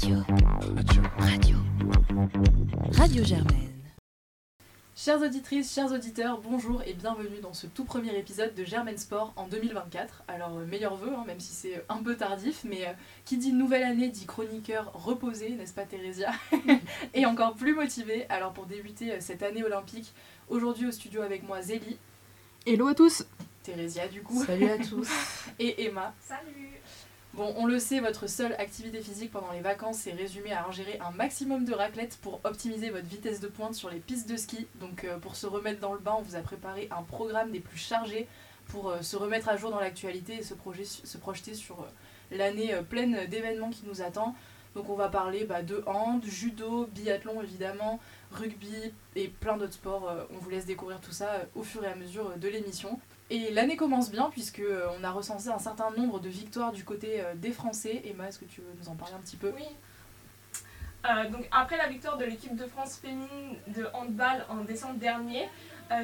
Radio. Radio. Radio. Radio Germaine. Chères auditrices, chers auditeurs, bonjour et bienvenue dans ce tout premier épisode de Germaine Sport en 2024. Alors, euh, meilleurs vœux, hein, même si c'est un peu tardif, mais euh, qui dit nouvelle année dit chroniqueur reposé, n'est-ce pas Thérésia Et encore plus motivé. Alors, pour débuter euh, cette année olympique, aujourd'hui au studio avec moi Zélie, Hello à tous Thérésia du coup, Salut à tous. et Emma. Salut Bon, on le sait, votre seule activité physique pendant les vacances est résumée à ingérer un maximum de raclette pour optimiser votre vitesse de pointe sur les pistes de ski. Donc euh, pour se remettre dans le bain, on vous a préparé un programme des plus chargés pour euh, se remettre à jour dans l'actualité et se, projet- se projeter sur euh, l'année pleine d'événements qui nous attend. Donc on va parler bah, de hand, judo, biathlon évidemment, rugby et plein d'autres sports. On vous laisse découvrir tout ça au fur et à mesure de l'émission. Et l'année commence bien puisque euh, on a recensé un certain nombre de victoires du côté euh, des Français. Emma, est-ce que tu veux nous en parler un petit peu? Oui. Euh, donc après la victoire de l'équipe de France féminine de handball en décembre dernier,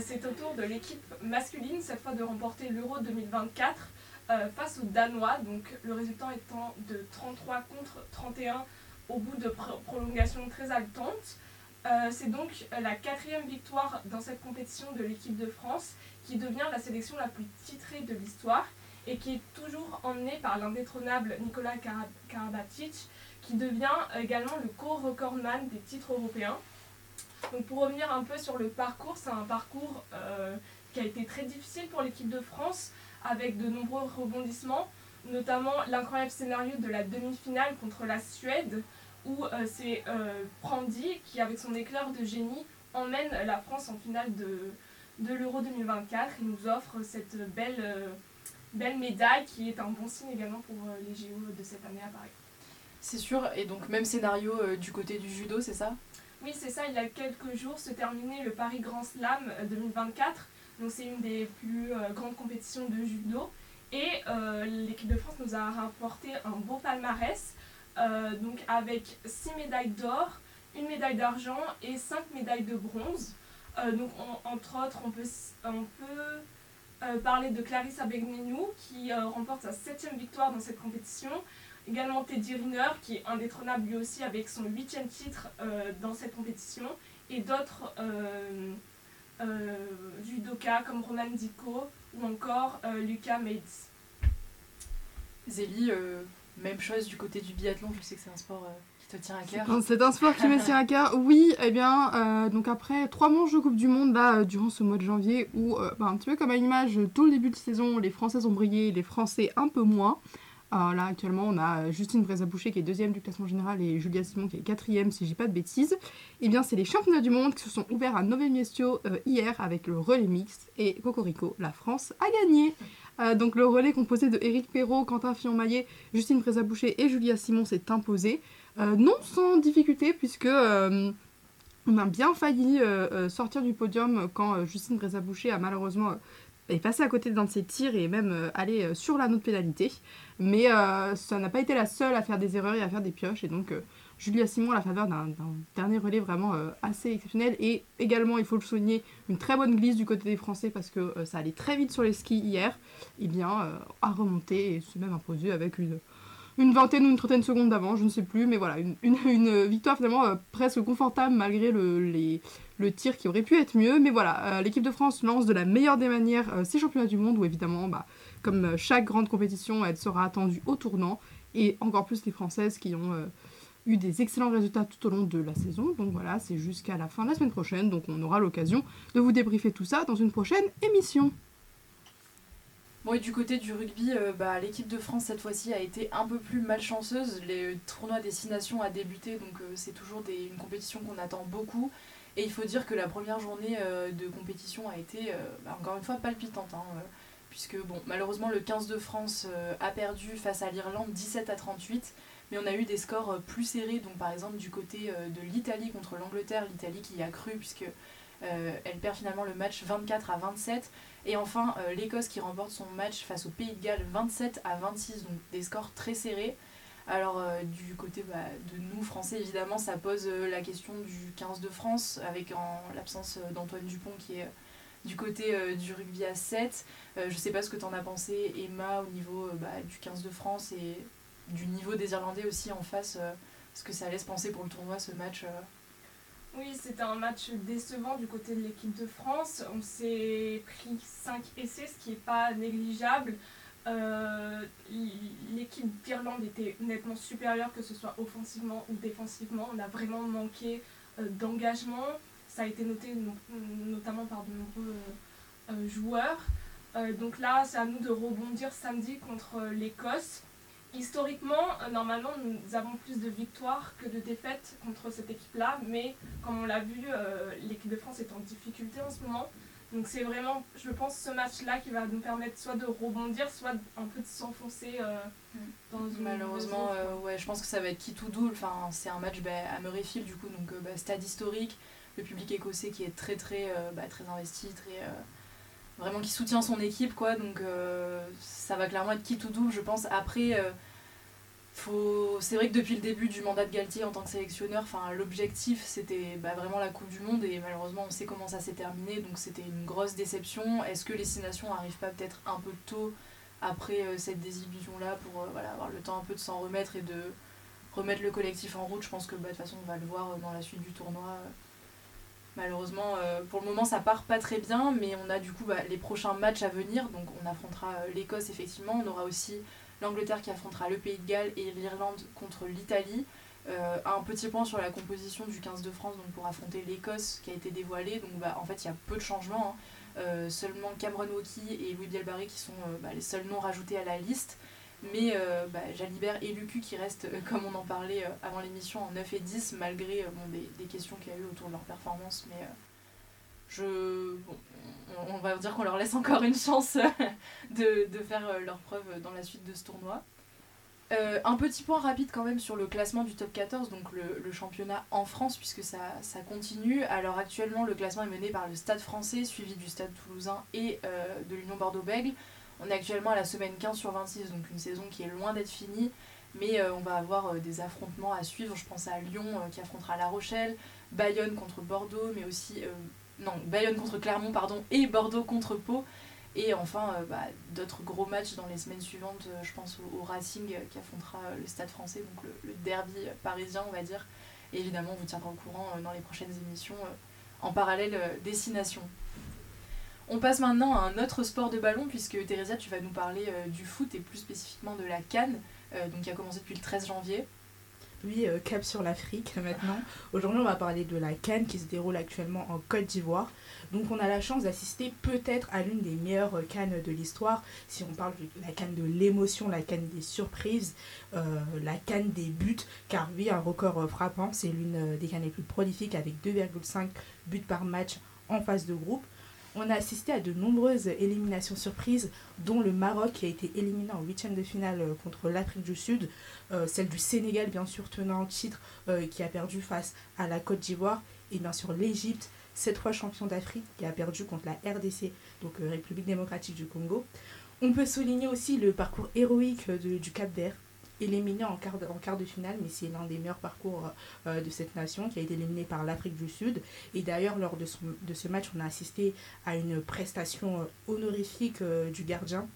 c'est au tour de l'équipe masculine cette fois de remporter l'Euro 2024 euh, face aux Danois. Donc le résultat étant de 33 contre 31 au bout de pro- prolongations très haletantes. Euh, c'est donc la quatrième victoire dans cette compétition de l'équipe de France qui devient la sélection la plus titrée de l'histoire et qui est toujours emmenée par l'indétrônable Nicolas Kara- Karabatic qui devient également le co-recordman des titres européens. Donc pour revenir un peu sur le parcours, c'est un parcours euh, qui a été très difficile pour l'équipe de France avec de nombreux rebondissements, notamment l'incroyable scénario de la demi-finale contre la Suède où euh, c'est euh, Prandi qui avec son éclair de génie emmène la France en finale de, de l'Euro 2024 et nous offre cette belle, euh, belle médaille qui est un bon signe également pour euh, les JO de cette année à Paris. C'est sûr, et donc même scénario euh, du côté du judo, c'est ça? Oui, c'est ça, il y a quelques jours se terminait le Paris Grand Slam euh, 2024. Donc c'est une des plus grandes compétitions de judo. Et euh, l'équipe de France nous a rapporté un beau palmarès, euh, donc avec 6 médailles d'or, une médaille d'argent et 5 médailles de bronze. Euh, donc on- entre autres, on peut, euh, parler de Clarissa Begnenou qui euh, remporte sa septième victoire dans cette compétition. Également Teddy Riner qui est indétrônable lui aussi avec son huitième titre dans cette compétition. Et d'autres judokas comme Roman Diko ou encore Lucas Meitz. Zélie, même chose du côté du biathlon, je sais que c'est un sport te tient à cœur. Bon, C'est un sport qui me tient à cœur. Oui, eh bien, euh, donc après trois manches de Coupe du Monde, là, euh, durant ce mois de janvier, où, euh, bah, un petit peu comme à l'image, tout le début de saison, les Françaises ont brillé, les Français un peu moins. Là, actuellement, on a Justine Brézaboucher qui est deuxième du classement général et Julia Simon qui est quatrième, si je dis pas de bêtises. Eh bien, c'est les championnats du monde qui se sont ouverts à Nové Miestio hier avec le relais mixte et Cocorico, la France a gagné. Euh, donc le relais composé de Éric Perrault, Quentin Fillon-Maillet, Justine Brézaboucher et Julia Simon s'est imposé. Euh, non sans difficulté puisque euh, on a bien failli euh, sortir du podium quand Justine Brézaboucher a malheureusement passée à côté d'un de ses tirs et même allé sur l'anneau de pénalité. Mais ça n'a pas été la seule à faire des erreurs et à faire des pioches et donc Julia Simon à la faveur d'un dernier relais vraiment assez exceptionnel et également il faut le souligner une très bonne glisse du côté des Français parce que ça allait très vite sur les skis hier. Et bien euh, a remonté et s'est même imposé avec une une vingtaine ou une trentaine de secondes d'avant, je ne sais plus, mais voilà, une, victoire finalement euh, presque confortable malgré le, tir qui aurait pu être mieux. Mais voilà, euh, l'équipe de France lance de la meilleure des manières euh, ces championnats du monde où évidemment, bah, comme euh, chaque grande compétition, elle sera attendue au tournant et encore plus les Françaises qui ont eu des excellents résultats tout au long de la saison. Donc voilà, c'est jusqu'à la fin de la semaine prochaine, donc on aura l'occasion de vous débriefer tout ça dans une prochaine émission. Bon, et du côté du rugby, euh, bah, l'équipe de France cette fois-ci a été un peu plus malchanceuse. Les tournois destination a débuté, donc euh, c'est toujours une compétition qu'on attend beaucoup. Et il faut dire que la première journée euh, de compétition a été, euh, bah, encore une fois, palpitante. hein, euh, puisque, malheureusement, le 15 de France euh, a perdu face à l'Irlande 17 à 38. Mais on a eu des scores euh, plus serrés, donc par exemple du côté euh, de l'Italie contre l'Angleterre, l'Italie qui a cru, puisque euh, elle perd finalement le match 24 à 27. Et enfin, euh, l'Écosse qui remporte son match face au Pays de Galles 27 à 26, donc des scores très serrés. Alors, euh, du côté bah, de nous, Français, évidemment, ça pose euh, la question du 15 de France, avec en l'absence euh, d'Antoine Dupont qui est euh, du côté euh, du rugby à 7. Euh, je sais pas ce que tu en as pensé, Emma, au niveau euh, bah, du 15 de France et du niveau des Irlandais aussi en face. euh, ce que ça laisse penser pour le tournoi ce match Oui, c'était un match décevant du côté de l'équipe de France. On s'est pris 5 essais, ce qui n'est pas négligeable. l'équipe d'Irlande était nettement supérieure, que ce soit offensivement ou défensivement. On a vraiment manqué d'engagement. Ça a été noté notamment par de nombreux euh, joueurs. Euh, donc là, c'est à nous de rebondir samedi contre euh, l'Écosse. Historiquement, normalement, nous avons plus de victoires que de défaites contre cette équipe-là, mais comme on l'a vu, l'équipe de France est en difficulté en ce moment. Donc c'est vraiment, je pense, ce match-là qui va nous permettre soit de rebondir, soit un peu de s'enfoncer mm. dans une Malheureusement, ouais, je pense que ça va être qui tout double. Enfin, c'est un match bah, à Murrayfield, du coup, donc bah, stade historique. Le public écossais qui est très, très, bah, très investi, très vraiment qui soutient son équipe quoi. Donc euh, ça va clairement être qui tout double je pense. Après euh, faut c'est vrai que depuis le début du mandat de Galtier en tant que sélectionneur l'objectif c'était bah, vraiment la Coupe du Monde. Et malheureusement on sait comment ça s'est terminé. Donc c'était une grosse déception. Est-ce que les six nations arrivent pas peut-être un peu tôt après euh, cette désillusion là pour voilà avoir le temps un peu de s'en remettre et de remettre le collectif en route? Je pense que bah, de toute façon on va le voir dans la suite du tournoi Malheureusement, euh, pour le moment, ça part pas très bien, mais on a du coup bah, les prochains matchs à venir. Donc, on affrontera euh, l'Écosse, effectivement. On aura aussi l'Angleterre qui affrontera le Pays de Galles et l'Irlande contre l'Italie. Euh, un petit point sur la composition du 15 de France donc pour affronter l'Écosse qui a été dévoilée. Donc, bah, en fait, il y a peu de changements. Hein. seulement Cameron Wauki et Louis Bielbarré qui sont bah, les seuls noms rajoutés à la liste. Mais euh, bah, Jalibert et Lucu qui restent, euh, comme on en parlait euh, avant l'émission, en 9 et 10, malgré des, questions qu'il y a eu autour de leur performance. Mais je, on, va dire qu'on leur laisse encore une chance de, faire leur preuve dans la suite de ce tournoi. un petit point rapide quand même sur le classement du top 14, donc le, championnat en France, puisque ça, ça, continue. Alors actuellement, le classement est mené par le Stade français, suivi du Stade toulousain et de l'Union Bordeaux-Bègles. On est actuellement à la semaine 15 sur 26, donc une saison qui est loin d'être finie. Mais euh, on va avoir euh, des affrontements à suivre. Je pense à Lyon euh, qui affrontera La Rochelle, Bayonne contre Bordeaux, mais aussi. non, Bayonne contre Clermont, pardon, et Bordeaux contre Pau. Et enfin, bah, d'autres gros matchs dans les semaines suivantes. je pense au, Racing qui affrontera le Stade français, donc le, derby parisien, on va dire. Et évidemment, on vous tiendra au courant dans les prochaines émissions en parallèle Destination. On passe maintenant à un autre sport de ballon, puisque Thérésia, tu vas nous parler euh, du foot et plus spécifiquement de la Cannes, euh, donc qui a commencé depuis le 13 janvier. Oui, euh, cap sur l'Afrique maintenant. Aujourd'hui, on va parler de la Cannes qui se déroule actuellement en Côte d'Ivoire. Donc, on a la chance d'assister peut-être à l'une des meilleures Cannes de l'histoire. Si on parle de la Cannes de l'émotion, la Cannes des surprises, la Cannes des buts. Car oui, un record frappant, c'est l'une des Cannes les plus prolifiques avec 2,5 buts par match en phase de groupe. On a assisté à de nombreuses éliminations surprises, dont le Maroc qui a été éliminé en huitième de finale euh, contre l'Afrique du Sud, euh, celle du Sénégal bien sûr tenant en titre euh, qui a perdu face à la Côte d'Ivoire, et bien sûr l'Égypte, cette fois champion d'Afrique, qui a perdu contre la RDC, donc République démocratique du Congo. On peut souligner aussi le parcours héroïque du Cap Vert, éliminé en quart de, en quart de finale, mais c'est l'un des meilleurs parcours euh, de cette nation qui a été éliminé par l'Afrique du Sud. Et d'ailleurs, lors de, de ce match, on a assisté à une prestation euh, honorifique euh, du gardien.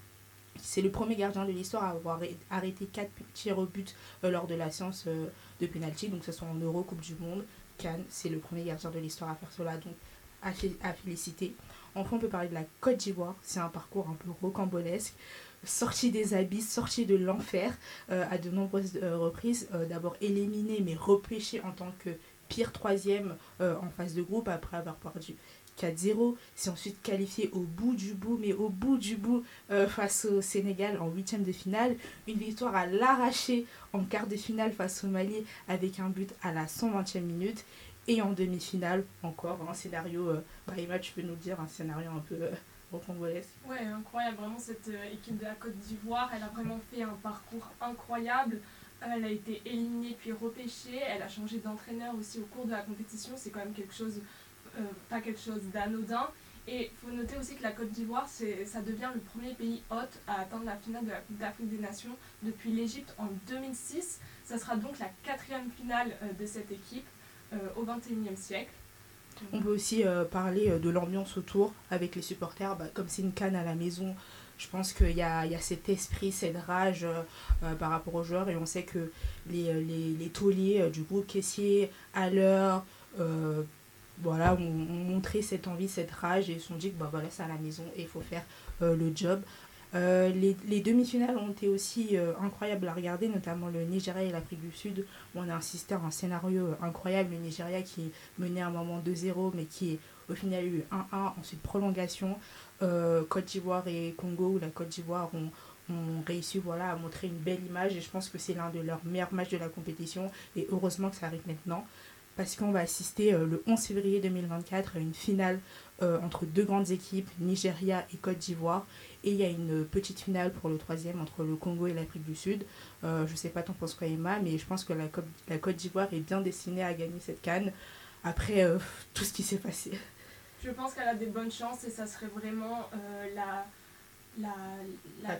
C'est le premier gardien de l'histoire à avoir arrêté 4 tirs au but lors de la séance de pénalty, donc ce soit en Euro, Coupe du Monde, Cannes, c'est le premier gardien de l'histoire à faire cela, donc à féliciter. Enfin, on peut parler de la Côte d'Ivoire, c'est un parcours un peu rocambolesque sorti des abysses, sorti de l'enfer euh, à de nombreuses euh, reprises. Euh, d'abord éliminé, mais repêché en tant que pire troisième en phase de groupe après avoir perdu 4-0. C'est ensuite qualifié au bout du bout, mais au bout du bout face au Sénégal en huitième de finale. Une victoire à l'arraché en quart de finale face au Mali avec un but à la 120e minute. Et en demi-finale, encore un scénario, bah, tu peux nous dire un scénario un peu Ouais, incroyable. Vraiment, cette euh, équipe de la Côte d'Ivoire, elle a vraiment fait un parcours incroyable. Elle a été éliminée puis repêchée. Elle a changé d'entraîneur aussi au cours de la compétition. C'est quand même quelque chose, euh, pas quelque chose d'anodin. Et il faut noter aussi que la Côte d'Ivoire, ça devient le premier pays hôte à atteindre la finale de la Coupe d'Afrique des Nations depuis l'Égypte en 2006. Ça sera donc la quatrième finale euh, de cette équipe au XXIe siècle. On peut aussi euh, parler euh, de l'ambiance autour avec les supporters. Bah, comme c'est une canne à la maison, Je pense qu'il y a, y a cet esprit, cette rage par rapport aux joueurs et on sait que les, les, tauliers du groupe caissier, à l'heure, voilà, ont, montré cette envie, cette rage et se sont dit que bah, voilà, c'est à la maison et il faut faire le job. Euh, les, les demi-finales ont été aussi euh, incroyables à regarder, notamment le Nigeria et l'Afrique du Sud, où on a assisté à un scénario euh, incroyable. Le Nigeria qui menait un moment 2-0, mais qui est au final eu 1-1, ensuite prolongation. Côte d'Ivoire et Congo, où la Côte d'Ivoire ont, ont réussi voilà, à montrer une belle image, et je pense que c'est l'un de leurs meilleurs matchs de la compétition, et heureusement que ça arrive maintenant parce qu'on va assister le 11 février 2024 à une finale entre deux grandes équipes, Nigeria et Côte d'Ivoire. Et il y a une petite finale pour le troisième entre le Congo et l'Afrique du Sud. Euh, je ne sais pas t'en penses quoi Emma, mais je pense que la, la Côte d'Ivoire est bien destinée à gagner cette canne après euh, tout ce qui s'est passé. Je pense qu'elle a des bonnes chances et ça serait vraiment euh, la, la, la,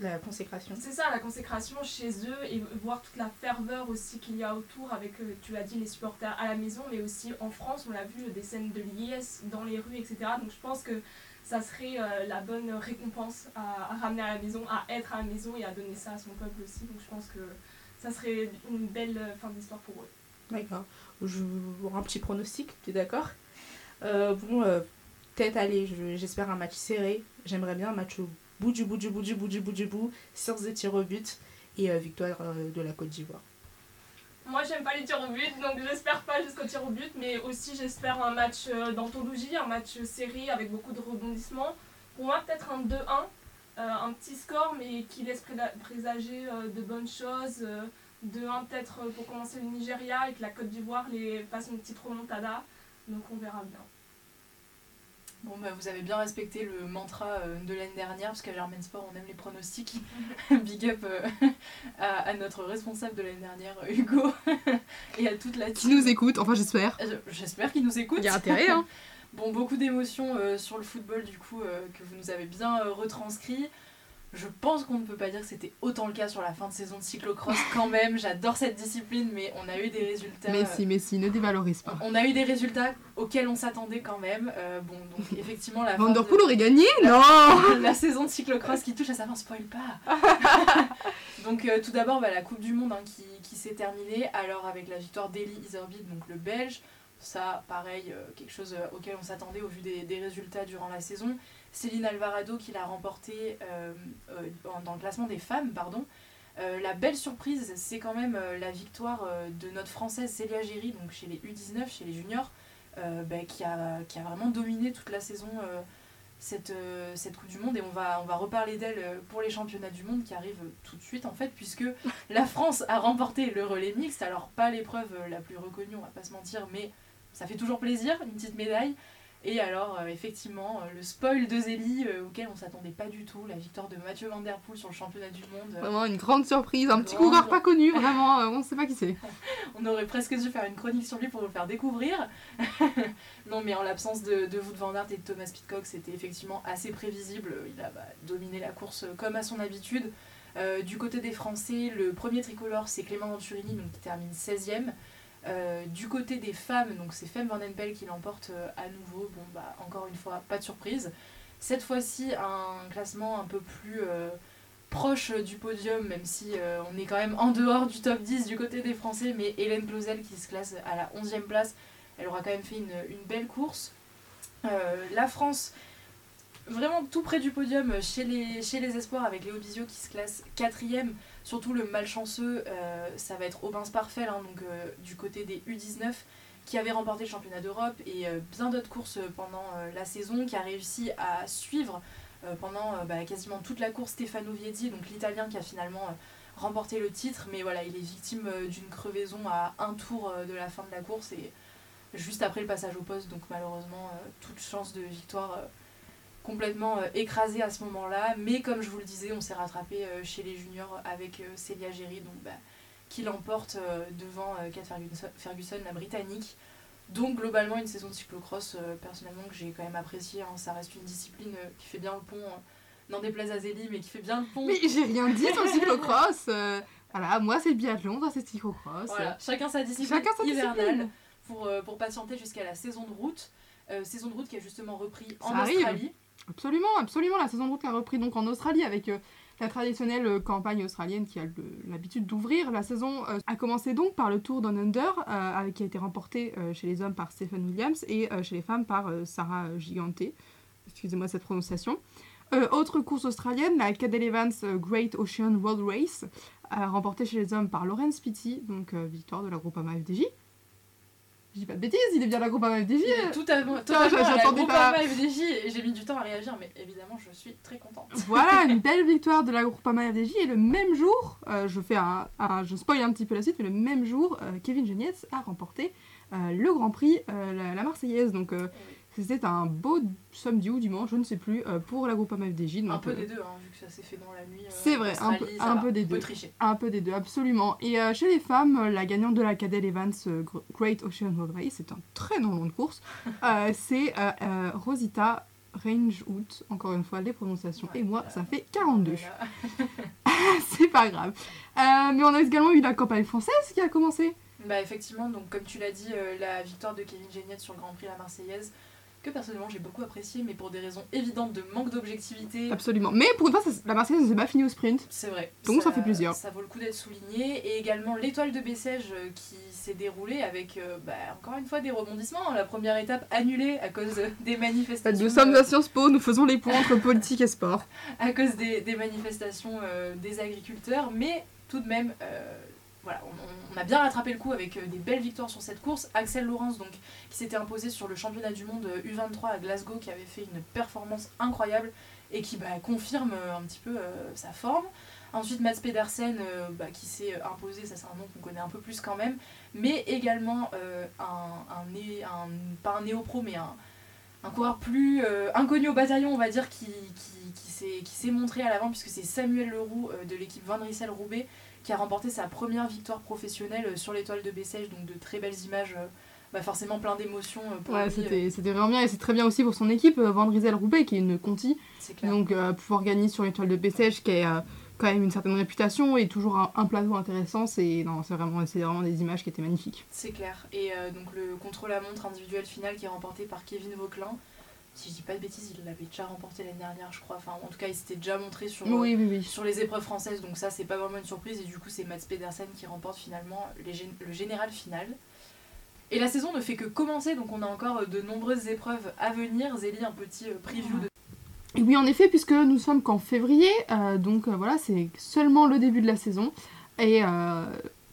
la, consécration. C'est ça, la consécration chez eux et voir toute la ferveur aussi qu'il y a autour avec, tu l'as dit, les supporters à la maison, mais aussi en France, on l'a vu, des scènes de liesse dans les rues, etc. Donc je pense que ça serait euh, la bonne récompense à, ramener à la maison, à être à la maison et à donner ça à son peuple aussi. Donc je pense que ça serait une belle euh, fin d'histoire pour eux. D'accord. Je un petit pronostic, tu es d'accord? Euh, Bon, peut-être, allez, j'espère un match serré. J'aimerais bien un match au bout du bout du bout du bout du bout du bout, sur des tirs au but et victoire de la Côte d'Ivoire. Moi, j'aime pas les tirs au but, donc j'espère pas jusqu'au tir au but, mais aussi j'espère un match euh, d'anthologie, un match série avec beaucoup de rebondissements. Pour moi, peut-être un 2-1, euh, un petit score, mais qui laisse présager euh, de bonnes choses. 2-1 peut-être pour commencer le Nigeria et que la Côte d'Ivoire les une petite remontada. Donc on verra bien. Bon, bah, vous avez bien respecté le mantra euh, de l'année dernière, parce qu'à Germain Sport, on aime les pronostics. Big up euh, à, notre responsable de l'année dernière, Hugo, et à toute la team. Qui nous écoute, enfin j'espère. Euh, j'espère qu'il nous écoute. Il y a intérêt, hein. bon, beaucoup d'émotions sur le football, du coup, que vous nous avez bien retranscrit. Je pense qu'on ne peut pas dire que c'était autant le cas sur la fin de saison de cyclocross quand même. J'adore cette discipline, mais on a eu des résultats. Mais si, mais si, ne dévalorise pas. On a eu des résultats auxquels on s'attendait quand même. Euh, bon, donc effectivement, la. Vanderpool aurait gagné Non La saison de cyclocross qui touche à sa fin, spoil pas Donc euh, tout d'abord, bah, la Coupe du Monde hein, qui, qui s'est terminée. Alors avec la victoire d'Eli Iserbyt, donc le Belge. Ça, pareil, euh, quelque chose auquel on s'attendait au vu des, des résultats durant la saison. Céline Alvarado qui l'a remporté euh, euh, dans le classement des femmes. pardon. Euh, la belle surprise, c'est quand même la victoire de notre française Célia Géry, donc chez les U19, chez les juniors, bah, qui, a, qui a vraiment dominé toute la saison cette, cette Coupe du Monde. Et on va, on va reparler d'elle pour les championnats du monde qui arrivent tout de suite, en fait, puisque la France a remporté le relais mixte. Alors, pas l'épreuve la plus reconnue, on va pas se mentir, mais ça fait toujours plaisir, une petite médaille. Et alors, euh, effectivement, euh, le spoil de Zélie, euh, auquel on s'attendait pas du tout, la victoire de Mathieu Van Der Poel sur le championnat du monde. Vraiment une grande surprise, un petit coureur pas connu, vraiment, on ne sait pas qui c'est. on aurait presque dû faire une chronique sur lui pour le faire découvrir. non, mais en l'absence de, de Wout Van Aert et de Thomas Pitcock, c'était effectivement assez prévisible. Il a bah, dominé la course comme à son habitude. du côté des Français, le premier tricolore, c'est Clément Venturini, donc, qui termine 16e. Euh, du côté des femmes, donc c'est Femme Van Empel qui l'emporte euh, à nouveau. Bon, bah, encore une fois, pas de surprise. Cette fois-ci, un classement un peu plus euh, proche du podium, même si on est quand même en dehors du top 10 du côté des Français. Mais Hélène Clausel qui se classe à la 11e place, elle aura quand même fait une, belle course. la France vraiment tout près du podium chez les, chez les espoirs avec Léo Bizio qui se classe quatrième. Surtout le malchanceux, euh, ça va être Aubin Sparfel, hein, euh, du côté des U19, qui avait remporté le championnat d'Europe et euh, bien d'autres courses pendant la saison, qui a réussi à suivre pendant bah, quasiment toute la course Stefano Viedi, donc l'italien qui a finalement remporté le titre. Mais voilà, il est victime d'une crevaison à un tour de la fin de la course et juste après le passage au poste, donc malheureusement toute chance de victoire complètement euh, écrasé à ce moment-là. Mais comme je vous le disais, on s'est rattrapé euh, chez les juniors avec euh, Celia Géry, donc, bah, qui l'emporte devant Kat Ferguson, la britannique. Donc globalement une saison de cyclocross personnellement que j'ai quand même apprécié. Hein. Ça reste une discipline qui fait bien le pont, n'en déplaise à Zélie, mais qui fait bien le pont. Mais j'ai rien dit sur le cyclocross Voilà, moi c'est biathlon, toi c'est cyclocross. Voilà, chacun sa discipline chacun sa hivernale Pour, pour patienter jusqu'à la saison de route. saison de route qui a justement repris en Australie. Absolument, absolument. La saison de route a repris donc en Australie avec euh, la traditionnelle euh, campagne australienne qui a l'habitude d'ouvrir. La saison euh, a commencé donc par le Tour Down Under, qui a été remporté chez les hommes par Stephen Williams et chez les femmes par Sarah Gigante. Excusez-moi cette prononciation. Autre course australienne, la Cadel Evans Great Ocean World Race, remportée chez les hommes par Lawrence Pitty, donc victoire de la Groupama FDJ. Je dis pas de bêtises, il est bien de la Groupama FDJ. Tout à j'attendais pas. FDJ et j'ai mis du temps à réagir, mais évidemment, je suis très contente. Voilà, une belle victoire de la Groupama FDJ. Et le même jour, euh, je fais un, un- je spoil un petit peu la suite, mais le même jour, euh, Kevin Genietz a remporté euh, le Grand Prix, la, la Marseillaise. Donc c'était un beau samedi ou dimanche, je ne sais plus, euh, pour la Groupama FDJ. Donc, Un peu euh, des deux, hein, vu que ça s'est fait dans la nuit. euh, C'est vrai, un peu- un des deux. tricher. Un peu des deux, absolument. Et euh, chez les femmes, la gagnante de la Cadel Evans Gr- Great Ocean Road Race, c'est un très long nom de course, c'est Rosita Rangehout, encore une fois, les prononciations, et moi, ça fait 42. Voilà. c'est pas grave. Mais on a également eu la campagne française qui a commencé. Bah effectivement, donc comme tu l'as dit, la victoire de Kevin Geniette sur le Grand Prix La Marseillaise, que personnellement j'ai beaucoup apprécié, mais pour des raisons évidentes de manque d'objectivité, Absolument. Mais pour une fois, ça- la Marseillaise ne s'est pas finie au sprint. c'est vrai. Donc ça fait plaisir. Ça vaut le coup d'être souligné. Et également l'étoile de Bessèges euh, qui s'est déroulée avec, euh, bah, encore une fois, des rebondissements. La première étape annulée à cause euh, des manifestations. Nous sommes à Sciences Po, nous faisons les ponts entre politique et sport. à cause des, des manifestations euh, des agriculteurs, mais tout de même, euh, voilà, on, a bien rattrapé le coup avec euh, des belles victoires sur cette course. Axel Laurence, donc, qui s'était imposé sur le championnat du monde euh, U23 à Glasgow, qui avait fait une performance incroyable et qui bah, confirme euh, un petit peu sa forme. Ensuite, Mats Pedersen, bah, qui s'est imposé, ça c'est un nom qu'on connaît un peu plus quand même, mais également un, pas un néo-pro, mais un, coureur plus inconnu au bataillon, on va dire, qui, s'est montré à l'avant, puisque c'est Samuel Leroux de l'équipe Van Rissel Roubaix qui a remporté sa première victoire professionnelle euh, sur l'étoile de Bessèges, donc de très belles images, euh, bah forcément plein d'émotions euh, pour Ouais, lui, c'était c'était vraiment bien et c'est très bien aussi pour son équipe, Van Riesel Roubaix, qui est une Conti. c'est clair. Donc euh, pouvoir gagner sur l'étoile de Bessèges, qui a quand même une certaine réputation et toujours un, un plateau intéressant, c'est non, c'est vraiment, c'est vraiment des images qui étaient magnifiques. C'est clair. Et euh, donc le contre-la-montre individuel final qui est remporté par Kevin Vauquelin. Si je dis pas de bêtises, il l'avait déjà remporté l'année dernière, je crois. Enfin, en tout cas, il s'était déjà montré sur, Oui, oui, oui. sur les épreuves françaises, donc ça, c'est pas vraiment une surprise. Et du coup, c'est Mats Pedersen qui remporte finalement les gén- le général final. Et la saison ne fait que commencer, donc on a encore euh, de nombreuses épreuves à venir. Zélie, un petit euh, preview de oui, en effet, puisque nous sommes qu'en février, euh, donc euh, voilà, c'est seulement le début de la saison. Et euh,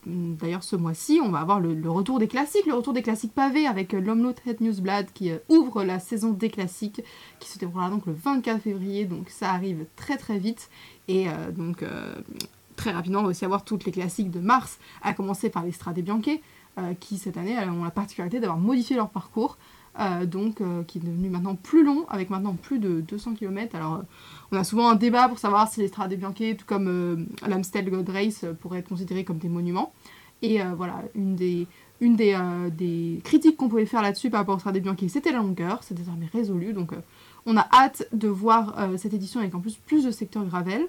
d'ailleurs, ce mois-ci, on va avoir le, retour des classiques, le retour des classiques pavés avec euh, l'Omloop Head Newsblad qui euh, ouvre la saison des classiques, qui se déroulera donc le 24 février, donc ça arrive très très vite. Et euh, donc, très rapidement, on va aussi avoir toutes les classiques de mars, à commencer par les Strade Bianche, qui cette année ont la particularité d'avoir modifié leur parcours. Euh, donc euh, qui est devenu maintenant plus long, avec maintenant plus de 200 km. Alors euh, on a souvent un débat pour savoir si les Strade Bianche, tout comme l'Amstel Gold Race, pourraient être considérés comme des monuments. Et voilà, une des, critiques qu'on pouvait faire là-dessus par rapport aux Strade Bianche, c'était la longueur, c'est désormais résolu. Donc on a hâte de voir cette édition avec en plus plus de secteurs gravel.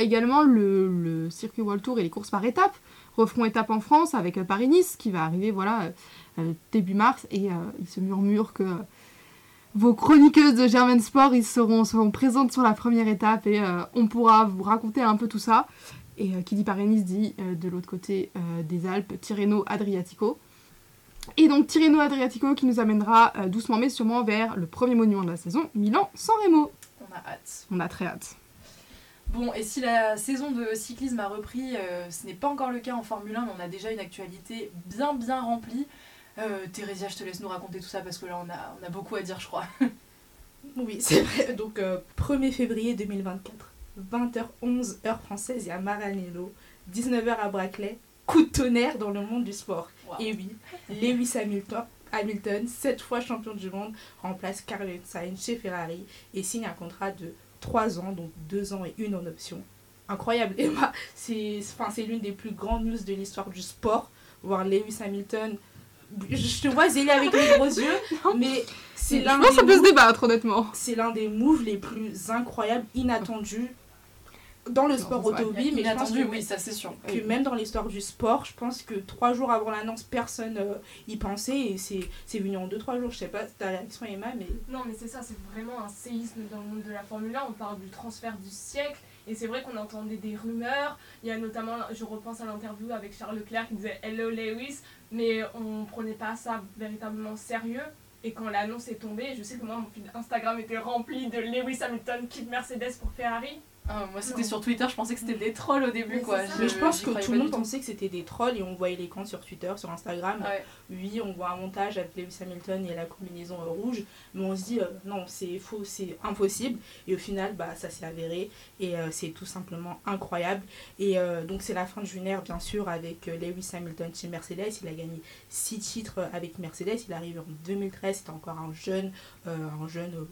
Également le, le circuit World Tour et les courses par étapes referont étape en France avec euh, Paris-Nice qui va arriver voilà euh, euh, début mars et il se murmure que vos chroniqueuses de Germain Sport ils seront, seront présentes sur la première étape et on pourra vous raconter un peu tout ça. Et qui dit Paris-Nice dit de l'autre côté des Alpes Tirreno-Adriatico. Et donc Tirreno-Adriatico qui nous amènera euh, doucement mais sûrement vers le premier monument de la saison Milan-San Remo. On a hâte. on a très hâte Bon, et si la saison de cyclisme a repris, euh, ce n'est pas encore le cas en Formule 1, mais on a déjà une actualité bien bien remplie. Euh, Thérésia, je te laisse nous raconter tout ça parce que là on a, on a beaucoup à dire, je crois. Oui, c'est vrai. Donc, euh, 1er février 2024, 20h11, heure française, il y a Maranello, 19h à Braclay. Coup de tonnerre dans le monde du sport. Et oui, Lewis Hamilton, Hamilton, sept fois champion du monde, remplace Carlos Sainz chez Ferrari et signe un contrat de 3 ans, donc 2 ans et une en option. Incroyable, Emma. C'est enfin, c'est l'une des plus grandes news de l'histoire du sport. Voir Lewis Hamilton. Je te vois zélé avec les gros yeux, mais c'est je l'un pense que ça des peut se moves- débattre honnêtement c'est l'un des moves les plus incroyables, inattendus dans le sport c'est automobile, mais je pense Inattendu, que, oui, ça c'est sûr. que même dans l'histoire du sport, je pense que trois jours avant l'annonce, personne euh, y pensait et c'est c'est venu en deux trois jours. Je sais pas ta réaction Emma, mais Non, mais c'est ça, c'est vraiment un séisme dans le monde de la Formule 1. On parle du transfert du siècle. Et c'est vrai qu'on entendait des rumeurs. Il y a notamment, je repense à l'interview avec Charles Leclerc qui disait Hello Lewis, mais on prenait pas ça véritablement sérieux. Et quand l'annonce est tombée, je sais que moi, mon feed Instagram était rempli de Lewis Hamilton quitte Mercedes pour Ferrari. Ah, moi c'était sur Twitter, je pensais que c'était des trolls au début Mais quoi. ça. Mais je pense que tout le monde pensait que c'était des trolls et on voyait les comptes sur Twitter, sur Instagram. Ouais. Oui, on voit un montage avec Lewis Hamilton et la combinaison euh, rouge, mais on se dit euh, non, c'est faux, c'est impossible. Et au final, bah, ça s'est avéré et euh, c'est tout simplement incroyable. Et euh, donc, c'est la fin de Junaire, bien sûr, avec euh, Lewis Hamilton chez Mercedes. Il a gagné 6 titres avec Mercedes. Il arrive en 2013, c'était encore un jeune, euh, un jeune euh,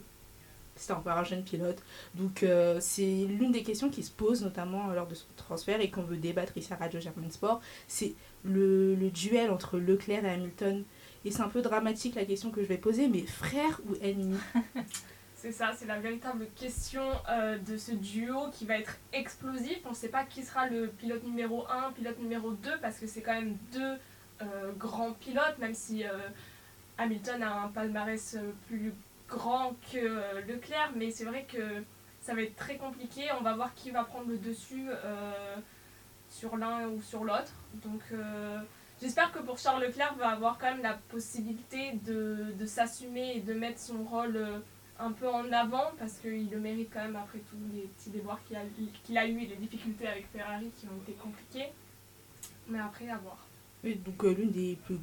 c'était encore un jeune pilote. Donc euh, c'est l'une des questions qui se posent notamment lors de son transfert et qu'on veut débattre ici à Radio Germain Sport. C'est le, duel entre Leclerc et Hamilton. Et c'est un peu dramatique la question que je vais poser, mais frère ou ennemi? C'est ça, c'est la véritable question euh, de ce duo qui va être explosif. On ne sait pas qui sera le pilote numéro 1, pilote numéro 2, parce que c'est quand même deux euh, grands pilotes, même si euh, Hamilton a un palmarès euh, plus grand que Leclerc. Mais c'est vrai que ça va être très compliqué. On va voir qui va prendre le dessus euh, sur l'un ou sur l'autre. Donc euh, j'espère que pour Charles Leclerc va avoir quand même la possibilité de, s'assumer et de mettre son rôle euh, un peu en avant parce qu'il le mérite quand même après tous les petits déboires qu'il a, eu et les difficultés avec Ferrari qui ont été compliquées. Mais après, à voir. Donc l'une des plus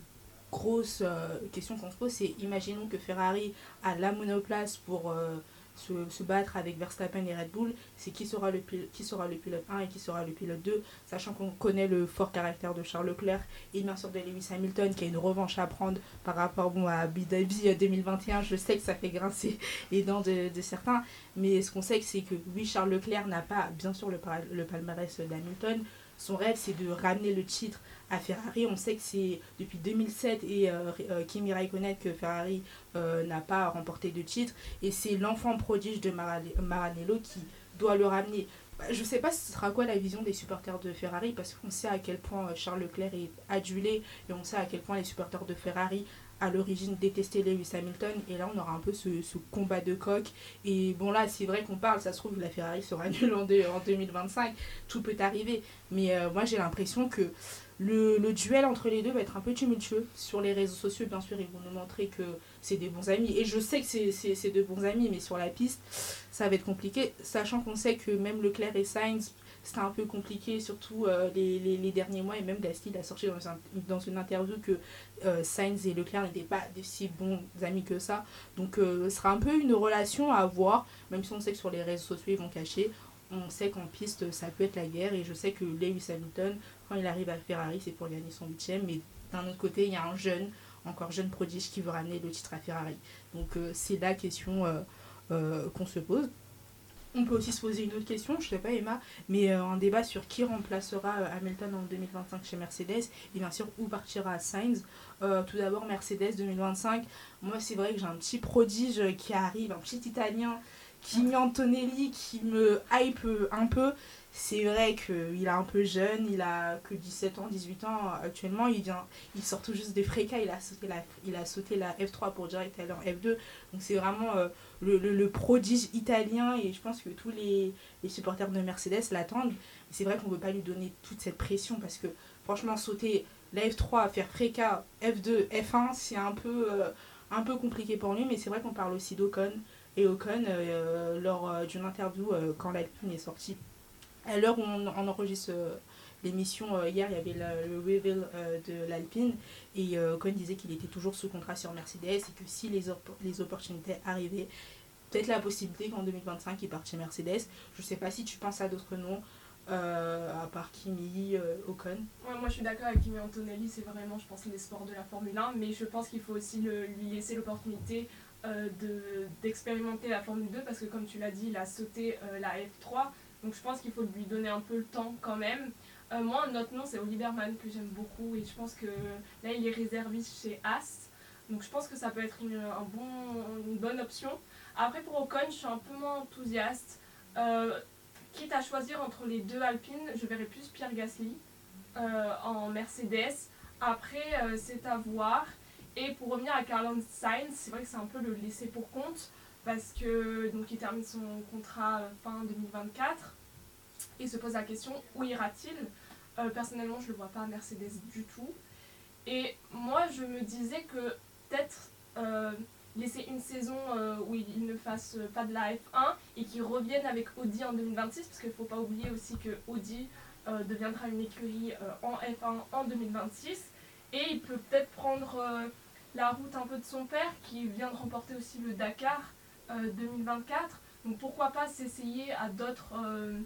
grosses euh, questions qu'on se pose, c'est imaginons que Ferrari a la monoplace pour euh, se, battre avec Verstappen et Red Bull, c'est qui sera, le pil- qui sera le pilote 1 et qui sera le pilote 2, sachant qu'on connaît le fort caractère de Charles Leclerc et bien sûr de Lewis Hamilton qui a une revanche à prendre par rapport à Abu Dhabi euh, 2021. Je sais que ça fait grincer les dents de, certains, mais ce qu'on sait, c'est que oui, Charles Leclerc n'a pas bien sûr le palmarès d'Hamilton. Son rêve, c'est de ramener le titre à Ferrari. On sait que c'est depuis 2007 et euh, euh, Kimi Raikkonen que Ferrari euh, n'a pas remporté de titre. Et c'est l'enfant prodige de Maranello qui doit le ramener. Bah, Je ne sais pas ce sera quoi la vision des supporters de Ferrari parce qu'on sait à quel point euh, Charles Leclerc est adulé et on sait à quel point les supporters de Ferrari à l'origine détestaient Lewis Hamilton et là on aura un peu ce, combat de coq et bon là c'est vrai qu'on parle ça se trouve la Ferrari sera nulle en, en 2025 tout peut arriver mais euh, moi j'ai l'impression que le, le duel entre les deux va être un peu tumultueux. Sur les réseaux sociaux, bien sûr, ils vont nous montrer que c'est des bons amis. Et je sais que c'est de bons amis, mais sur la piste, ça va être compliqué. Sachant qu'on sait que même Leclerc et Sainz, c'était un peu compliqué, surtout euh, les, les, derniers mois. Et même Gasly a sorti dans, dans une interview que euh, Sainz et Leclerc n'étaient pas de si bons amis que ça. Donc euh, ce sera un peu une relation à voir, même si on sait que sur les réseaux sociaux, ils vont cacher. On sait qu'en piste, ça peut être la guerre. Et je sais que Lewis Hamilton, quand il arrive à Ferrari, c'est pour gagner son huitième. Mais d'un autre côté, il y a un jeune, encore jeune prodige, qui veut ramener le titre à Ferrari. Donc c'est la question qu'on se pose. On peut aussi se poser une autre question, je sais pas Emma, mais euh, un débat sur qui remplacera euh, Hamilton en 2025 chez Mercedes et bien sûr où partira Sainz. Euh, tout d'abord Mercedes 2025, moi c'est vrai que j'ai un petit prodige qui arrive, un petit italien, Kimi Antonelli qui me hype un peu. C'est vrai qu'il est un peu jeune, il a que 17 ans, 18 ans actuellement, il vient, il sort tout juste des frécas, il a sauté la, il a sauté la F3 pour direct aller en F2, donc c'est vraiment euh, le, le- prodige italien et je pense que tous les, les supporters de Mercedes l'attendent. C'est vrai qu'on ne veut pas lui donner toute cette pression parce que franchement sauter la F3, faire fréca, F2, F1, c'est un peu, euh, un peu compliqué pour lui, mais c'est vrai qu'on parle aussi d'Ocon. Et Ocon, euh, lors d'une interview quand l'Alpine est sortie, à l'heure où on, enregistre euh, l'émission, euh, hier il y avait le, le reveal euh, de l'Alpine et euh, Ocon disait qu'il était toujours sous contrat sur Mercedes et que si les, les opportunités arrivaient, peut-être la possibilité qu'en 2025 il parte chez Mercedes. Je sais pas si tu penses à d'autres noms, à part Kimi, Ocon. Moi je suis d'accord avec Kimi Antonelli, c'est vraiment, je pense, les sports de la Formule 1, mais je pense qu'il faut aussi lui laisser l'opportunité de- d'expérimenter la Formule 2 parce que, comme tu l'as dit, il a sauté la F3, donc je pense qu'il faut lui donner un peu le temps quand même. Euh, moi, un autre nom, c'est Oliver Mann que j'aime beaucoup et je pense que là il est réserviste chez As, donc je pense que ça peut être une, un bon, une bonne option. Après, pour Ocon, je suis un peu moins enthousiaste. Euh, quitte à choisir entre les deux Alpines, je verrais plus Pierre Gasly euh, en Mercedes. Après, c'est à voir. Et pour revenir à Carlos Sainz, c'est vrai que c'est un peu le laisser pour compte parce que donc il termine son contrat euh, fin 2024 et se pose la question où ira-t-il? Euh, Personnellement, je le vois pas à Mercedes du tout. Et moi, je me disais que peut-être euh, laisser une saison où il ne fasse pas de la F1 et qu'il revienne avec Audi en 2026, parce qu'il ne faut pas oublier aussi que Audi deviendra une écurie en F1 en 2026. Et il peut peut-être prendre la route un peu de son père, qui vient de remporter aussi le Dakar 2024. Donc pourquoi pas s'essayer à d'autres euh,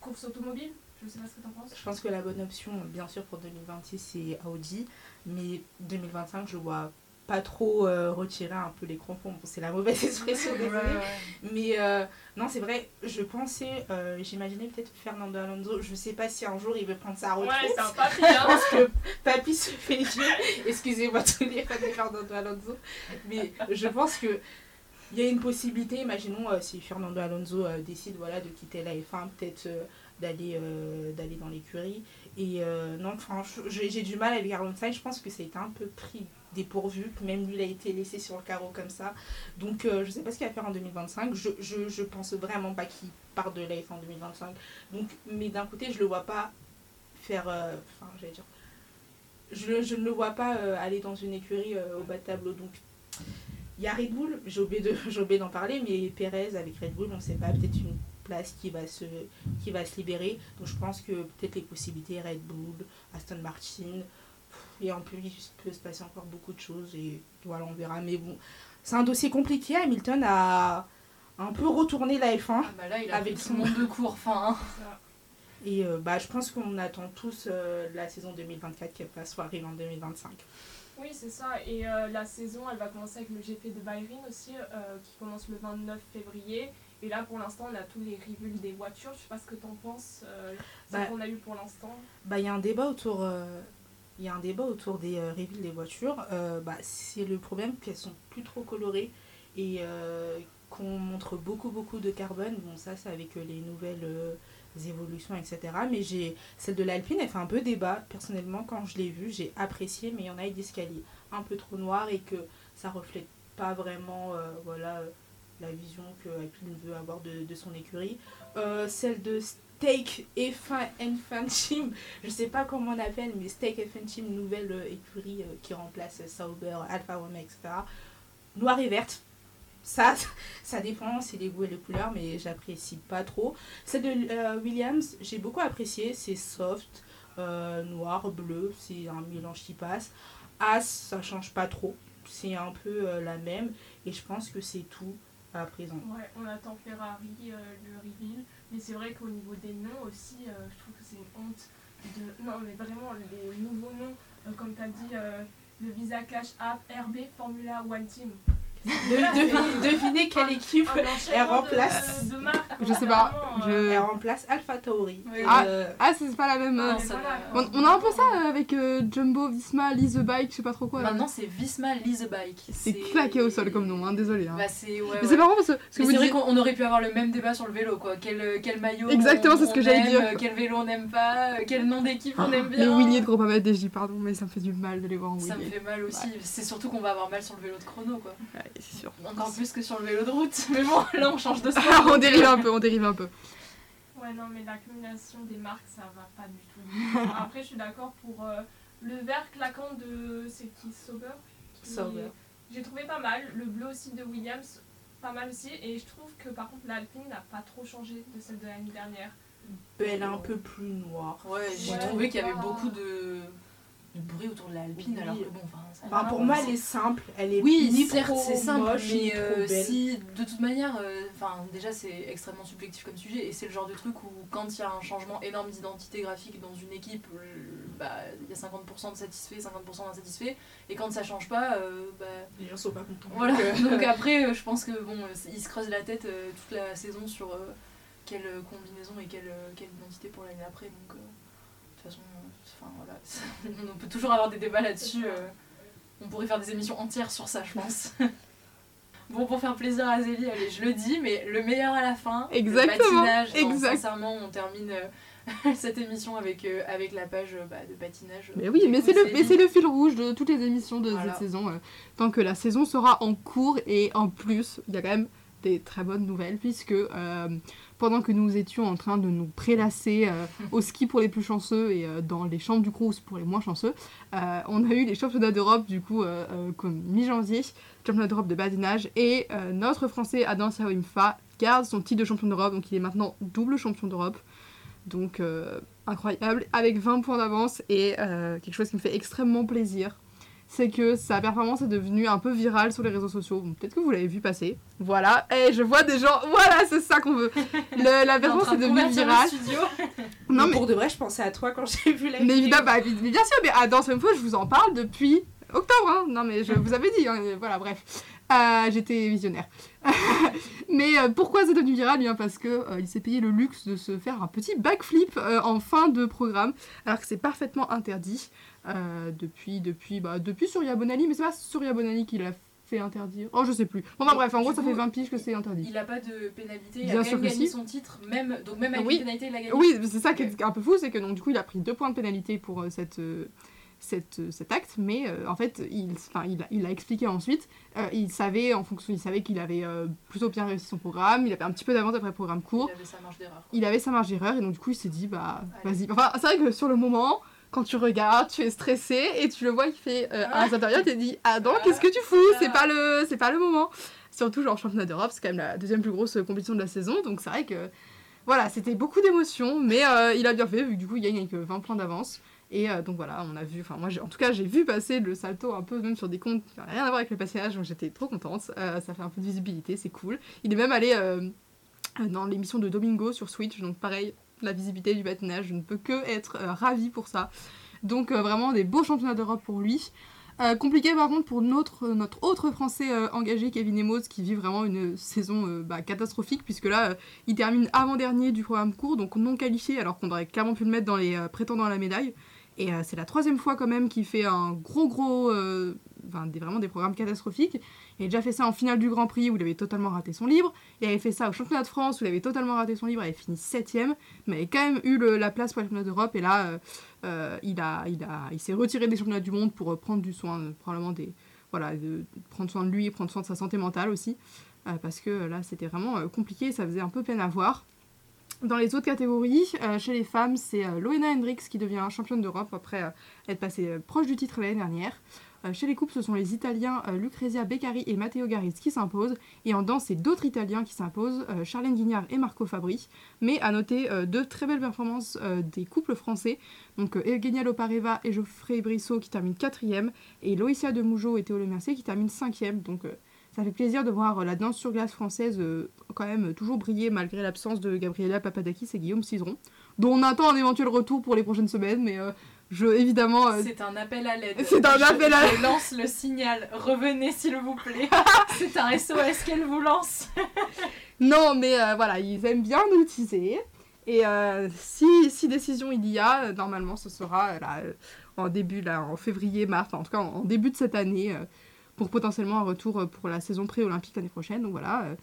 courses automobiles? Je ne sais pas ce que tu en penses. Je pense que la bonne option, bien sûr, pour 2026, c'est Audi. Mais 2025, je vois pas trop euh, retirer un peu les crampons. Bon, c'est la mauvaise expression, désolée. Mais euh, non, c'est vrai, je pensais, euh, j'imaginais peut-être Fernando Alonso. Je sais pas si un jour il veut prendre sa retraite. Ouais, c'est un papier, hein. parce que Papy se fait vieux. Excusez-moi tous les fans de Fernando Alonso. Mais je pense que il y a une possibilité, imaginons euh, si Fernando Alonso euh, décide voilà, de quitter la F1, peut-être euh, d'aller dans l'écurie. Et non, franchement, j'ai du mal avec Carlos Sainz. Je pense que ça a été un peu pris dépourvu, que même lui, il a été laissé sur le carreau comme ça. Donc, je sais pas ce qu'il va faire en 2025. Je, je, je pense vraiment pas qu'il parte de la F1 en 2025. Donc, mais d'un côté, je le vois pas faire. Enfin, j'allais dire. Je, je ne le vois pas aller dans une écurie au bas de tableau. Donc, il y a Red Bull, j'ai oublié de- j'ai oublié d'en parler, mais Perez avec Red Bull, on ne sait pas, peut-être une place qui va, se, qui va se libérer. Donc, je pense que peut-être les possibilités Red Bull, Aston Martin, et en plus, il peut se passer encore beaucoup de choses, et voilà, on verra. Mais bon, c'est un dossier compliqué. Hamilton a un peu retourné la F1. Ah bah là, il a Avec son- monde de cours. Enfin, hein. Et euh, bah, je pense qu'on attend tous euh, la saison 2024 qu'elle va soit arriver en 2025. Oui, c'est ça. Et euh, la saison, elle va commencer avec le GP de Bahreïn aussi, euh, qui commence le 29 février. Et là, pour l'instant, on a tous les revues des voitures. Je sais pas ce que tu en penses, euh, ce Bah, qu'on a eu pour l'instant. Bah, il y a un débat autour, il y a un débat autour des reveals des voitures. Bah, c'est le problème qu'elles sont plus trop colorées et euh, qu'on montre beaucoup beaucoup de carbone. Bon, ça c'est avec euh, les nouvelles euh, évolutions, etc. Mais j'ai celle de l'Alpine, elle fait un peu débat. Personnellement, quand je l'ai vue, j'ai apprécié, mais il y en a qui disent un peu trop noire et que ça reflète pas vraiment, euh, voilà. la vision que Alpine veut avoir de, son écurie. Celle de Steak F1 Fan Team, je sais pas comment on appelle, mais Steak F1 Team, nouvelle écurie qui remplace Sauber, Alfa Romeo, etc. Noire et verte. Ça, ça dépend, c'est les goûts et les couleurs, mais j'apprécie pas trop. Celle de euh, Williams, j'ai beaucoup apprécié, c'est soft, euh, noir, bleu, c'est un mélange qui passe. As, ça change pas trop, c'est un peu euh, la même, et je pense que c'est tout à présent. Ouais, on attend Ferrari, le reveal. Mais c'est vrai qu'au niveau des noms aussi, je trouve que c'est une honte de. Non, mais vraiment, les nouveaux noms, comme tu as dit, le Visa Cash App, RB, Formula One Team. De- devinez, devinez quelle équipe Elle remplace. De, de marques, Je sais pas, je- euh, Elle remplace Alpha Tauri. Oui. Ah. Euh, Ah, c'est pas la même. euh, Non, voilà. On, on a un peu ça euh, avec euh, Jumbo, Visma, Lee the Bike, je sais pas trop quoi. Maintenant, c'est Visma Lease a Bike. c'est claqué au sol comme nom, hein, désolé. Hein. Bah, c'est ouais, Mais ouais. c'est marrant parce que, c'est vrai dites- qu'on aurait pu avoir le même débat sur le vélo, quoi. Quel, euh, quel maillot Exactement, c'est ce que j'allais aime, dire. euh, Quel vélo on n'aime pas, euh, quel nom d'équipe on aime les bien. Winnie de gros papa DJ, pardon, mais ça me fait du mal de les voir en Ça me fait mal aussi. C'est surtout qu'on va avoir mal sur le vélo de chrono, quoi. Ouais, c'est sûr. Encore plus que sur le vélo de route. Mais bon, là, on change de sport. Ah, on dérive un peu, on dérive un peu. Ouais, non, mais l'accumulation des marques, ça va pas du tout. Après, je suis d'accord pour euh, le vert claquant de. C'est qui Sauber? J'ai trouvé pas mal. Le bleu aussi de Williams, pas mal aussi. Et je trouve que par contre, l'Alpine n'a pas trop changé de celle de l'année dernière. elle est un peu plus noire. Ouais, j'ai Ouais, trouvé qu'il y avait beaucoup de, de bruit autour de l'Alpine, Oui. alors que bon, enfin, ça va, pour moi, c'est- elle est simple. Elle est Oui, ni certes, c'est simple, moche, mais euh, belle. si de toute manière, euh, enfin déjà c'est extrêmement subjectif comme sujet et c'est le genre de truc où quand il y a un changement énorme d'identité graphique dans une équipe, euh, bah il y a 50% de satisfaits, 50% d'insatisfaits et quand ça change pas, euh, bah Les gens sont pas contents. voilà. Donc, Donc après, euh, je pense que bon, ils se creusent la tête euh, toute la saison sur euh, quelle combinaison et quelle, quelle identité pour l'année après. Donc euh, façon, enfin voilà, on peut toujours avoir des débats là-dessus. euh, on pourrait faire des émissions entières sur ça, je pense. Bon, pour faire plaisir à Zélie, allez, je le dis, mais le meilleur à la fin. Exactement, Le patinage. Exact. sincèrement, on termine euh, cette émission avec, euh, avec la page bah, de patinage. Mais oui, mais c'est le, mais c'est le fil rouge de toutes les émissions de Voilà. cette saison. euh, tant que la saison sera en cours et en plus, il y a quand même des très bonnes nouvelles puisque euh, pendant que nous étions en train de nous prélasser euh, au ski pour les plus chanceux et euh, dans les chambres du Crous pour les moins chanceux, on a eu les championnats d'Europe du coup comme mi-janvier, championnat d'Europe de badinage et notre français Adam Saoimfa garde son titre de champion d'Europe donc il est maintenant double champion d'Europe. Donc incroyable, avec 20 points d'avance et quelque chose qui me fait extrêmement plaisir, c'est que sa performance est devenue un peu virale sur les réseaux sociaux. Bon, Peut-être que vous l'avez vu passer. Voilà, et je vois des gens, voilà, c'est ça qu'on veut. Le- la performance est de devenue virale. Non mais mais, pour de vrai, je pensais à toi quand j'ai vu la mais vidéo. évidemment, bah, mais bien sûr, mais ah, dans cette fois, je vous en parle depuis octobre. hein. Non mais je vous avais dit, hein, voilà, bref. Euh, J'étais visionnaire. mais euh, pourquoi c'est devenu viral? Eh Bien parce que euh, il s'est payé le luxe de se faire un petit backflip en fin de programme, alors que c'est parfaitement interdit depuis, depuis, bah, depuis Surya Bonali, mais c'est pas Surya Bonali qui l'a fait interdire. Oh, je sais plus. Bon, bah, bref, en du gros, ça fait 20 piges que c'est interdit. Il a pas de pénalité, il Bien a quand sûr même gagné si. son titre, même, donc même avec Oui. une pénalité, il a gagné. Oui, c'est ça qui est un peu fou, c'est que donc, du coup, il a pris deux points de pénalité pour cette, cette, euh, cet acte, mais euh, en fait, il, il, a, il a expliqué ensuite, euh, il savait en fonction, il savait qu'il avait euh, plutôt bien réussi son programme, il avait un petit peu d'avance après le programme court, Il avait sa marge d'erreur. il avait sa marge d'erreur, et donc du coup, il s'est dit, bah, vas-y. Enfin, c'est vrai que sur le moment, quand tu regardes, tu es stressé, et tu le vois, il fait euh, à l'intérieur, tu te dis, ah non, qu'est-ce que tu fous? C'est pas le, c'est pas le moment. Surtout, genre, championnat d'Europe, c'est quand même la deuxième plus grosse compétition de la saison, donc c'est vrai que voilà, c'était beaucoup d'émotions, mais il a bien fait, vu que du coup, il gagne avec euh, 20 points d'avance. Et euh, donc voilà, on a vu, enfin moi, en tout cas, j'ai vu passer le salto un peu même sur des comptes qui n'ont rien à voir avec le patinage, donc j'étais trop contente. Euh, ça fait un peu de visibilité, c'est cool. Il est même allé euh, dans l'émission de Domingo sur Switch, donc pareil, la visibilité du patinage, je ne peux que être ravie pour ça. Donc vraiment des beaux championnats d'Europe pour lui. Compliqué par contre pour notre, notre autre Français engagé, Kevin Emos, qui vit vraiment une saison bah, catastrophique, puisque là, il termine avant-dernier du programme court, donc non qualifié, alors qu'on aurait clairement pu le mettre dans les prétendants à la médaille. Et euh, c'est la troisième fois quand même qu'il fait un gros gros... euh, vraiment des programmes catastrophiques. Il a déjà fait ça en finale du Grand Prix où il avait totalement raté son livre. Il avait fait ça au championnat de France où il avait totalement raté son livre, il avait fini 7ème, mais il avait quand même eu la place pour le championnat d'Europe. Et là, euh, il, a, s'est retiré des championnats du monde pour prendre du soin, probablement des, voilà, de prendre soin de lui prendre soin de sa santé mentale aussi. parce que là, c'était vraiment compliqué, ça faisait un peu peine à voir. Dans les autres catégories, euh, chez les femmes, c'est euh, Loena Hendricks qui devient championne d'Europe après euh, être passée euh, proche du titre l'année dernière. Chez les couples, ce sont les Italiens Lucrezia Beccari et Matteo Garis qui s'imposent. Et en danse, c'est d'autres Italiens qui s'imposent, Charlène Guignard et Marco Fabri. Mais à noter deux très belles performances des couples français. Donc Eugenia Lopareva et Geoffrey Brissot qui terminent quatrième. Et Loïcia de Mougeot et Théo Le Mercier qui terminent cinquième. Ça fait plaisir de voir euh, la danse sur glace française euh, quand même euh, toujours briller malgré l'absence de Gabriela Papadakis et Guillaume Cizeron, dont on attend un éventuel retour pour les prochaines semaines, mais euh, je évidemment euh, C'est un appel à l'aide. C'est un Je- appel à Je lance le signal. Revenez s'il vous plaît. C'est un SOS qu'elle vous lance. non mais voilà ils aiment bien nous teaser et si, si décision il y a normalement ce sera là, en début là en février mars en tout cas en, en début de cette année pour potentiellement un retour euh, pour la saison pré-olympique l'année prochaine donc voilà euh,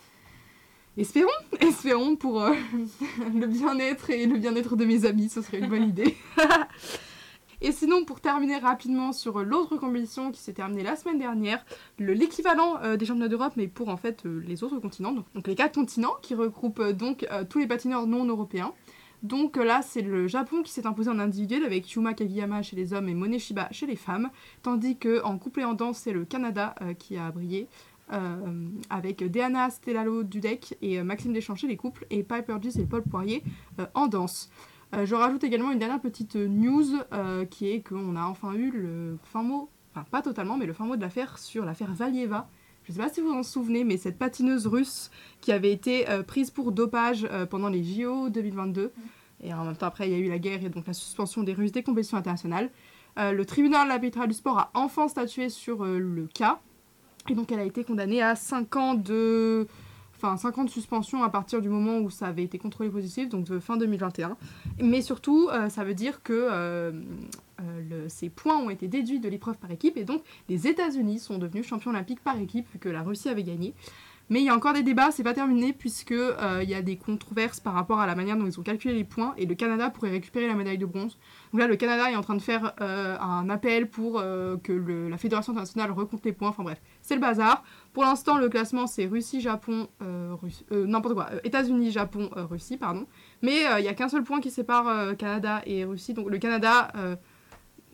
espérons espérons pour euh, le bien-être et le bien-être de mes amis ce serait une bonne idée Et sinon, pour terminer rapidement sur l'autre compétition qui s'est terminée la semaine dernière, le- l'équivalent des championnats d'Europe, mais pour en fait les autres continents, donc, les quatre continents qui regroupent donc tous les patineurs non européens. Donc euh, là, c'est le Japon qui s'est imposé en individuel avec Yuma Kagiyama chez les hommes et Mone Shiba chez les femmes, tandis que en couple et en danse, c'est le Canada euh, qui a brillé. euh, avec Deanna Stellalo Dudek et Maxime Deschamps chez les couples et Piper Gis et Paul Poirier en danse. Je rajoute également une dernière petite news qui est qu'on a enfin eu le fin mot, enfin pas totalement, mais le fin mot de l'affaire sur l'affaire Valieva. Je sais pas si vous en souvenez, mais cette patineuse russe qui avait été prise pour dopage pendant les JO 2022. Et en même temps, après, il y a eu la guerre et donc la suspension des Russes des compétitions internationales. Euh, le tribunal arbitral du sport a enfin statué sur euh, le cas. Et donc, elle a été condamnée à 5 ans de. Enfin, 5 ans de suspension à partir du moment où ça avait été contrôlé positif, donc fin 2021. Mais surtout, euh, ça veut dire que le- ces points ont été déduits de l'épreuve par équipe et donc les États-Unis sont devenus champions olympiques par équipe vu que la Russie avait gagné. Mais il y a encore des débats, c'est pas terminé puisque euh, il y a des controverses par rapport à la manière dont ils ont calculé les points et le Canada pourrait récupérer la médaille de bronze. Donc là, le Canada est en train de faire euh, un appel pour euh, que la fédération internationale recompte les points. Enfin bref, c'est le bazar. Pour l'instant, le classement c'est Russie, Japon, Russe- euh, n'importe quoi, États-Unis, Japon, Russie, pardon. Mais il y a qu'un seul point qui sépare Canada et Russie. Donc le Canada,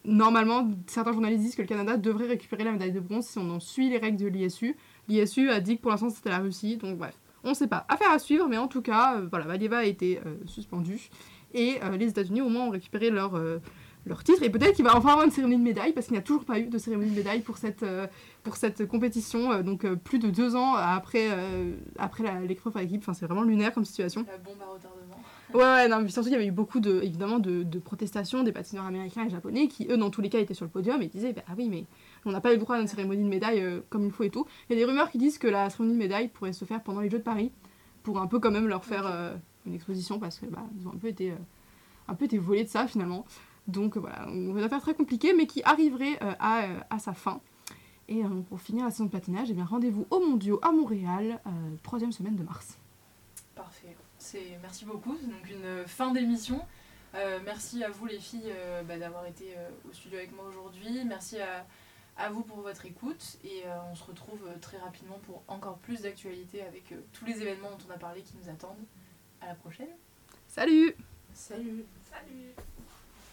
normalement, certains journalistes disent que le Canada devrait récupérer la médaille de bronze si on en suit les règles de l'ISU. L'ISU a dit que pour l'instant c'était la Russie, donc bref. On ne sait pas. Affaire à suivre, mais en tout cas, euh, voilà, Valieva a été euh, suspendu. Et euh, les États-Unis, au moins, ont récupéré leur, leur titre. Et peut-être qu'il va enfin avoir une cérémonie de médaille, parce qu'il n'y a toujours pas eu de cérémonie de médaille pour cette, pour cette compétition. donc, plus de deux ans après, après l'épreuve par équipe. Enfin, c'est vraiment lunaire comme situation. La bombe à retardement. Ouais, ouais, non, mais surtout, il y avait eu beaucoup, de, évidemment, de, de protestations des patineurs américains et japonais qui, eux, dans tous les cas, étaient sur le podium et disaient, bah ah oui, mais on n'a pas eu le droit à une cérémonie de médaille euh, comme il faut et tout. Il y a des rumeurs qui disent que la cérémonie de médaille pourrait se faire pendant les Jeux de Paris, pour un peu quand même leur faire euh, une exposition, parce que bah, ils ont un peu été, euh, un peu été volés de ça, finalement. Donc voilà, une affaire très compliquée, mais qui arriverait à, à sa fin. Et pour finir la saison de patinage, eh bien rendez-vous au Mondiaux à Montréal, troisième semaine de mars. Parfait. C'est merci beaucoup. C'est donc une fin d'émission. Euh, merci à vous les filles euh, bah, d'avoir été euh, au studio avec moi aujourd'hui. Merci à, à vous pour votre écoute et euh, on se retrouve euh, très rapidement pour encore plus d'actualités avec euh, tous les événements dont on a parlé qui nous attendent. À la prochaine. Salut Salut Salut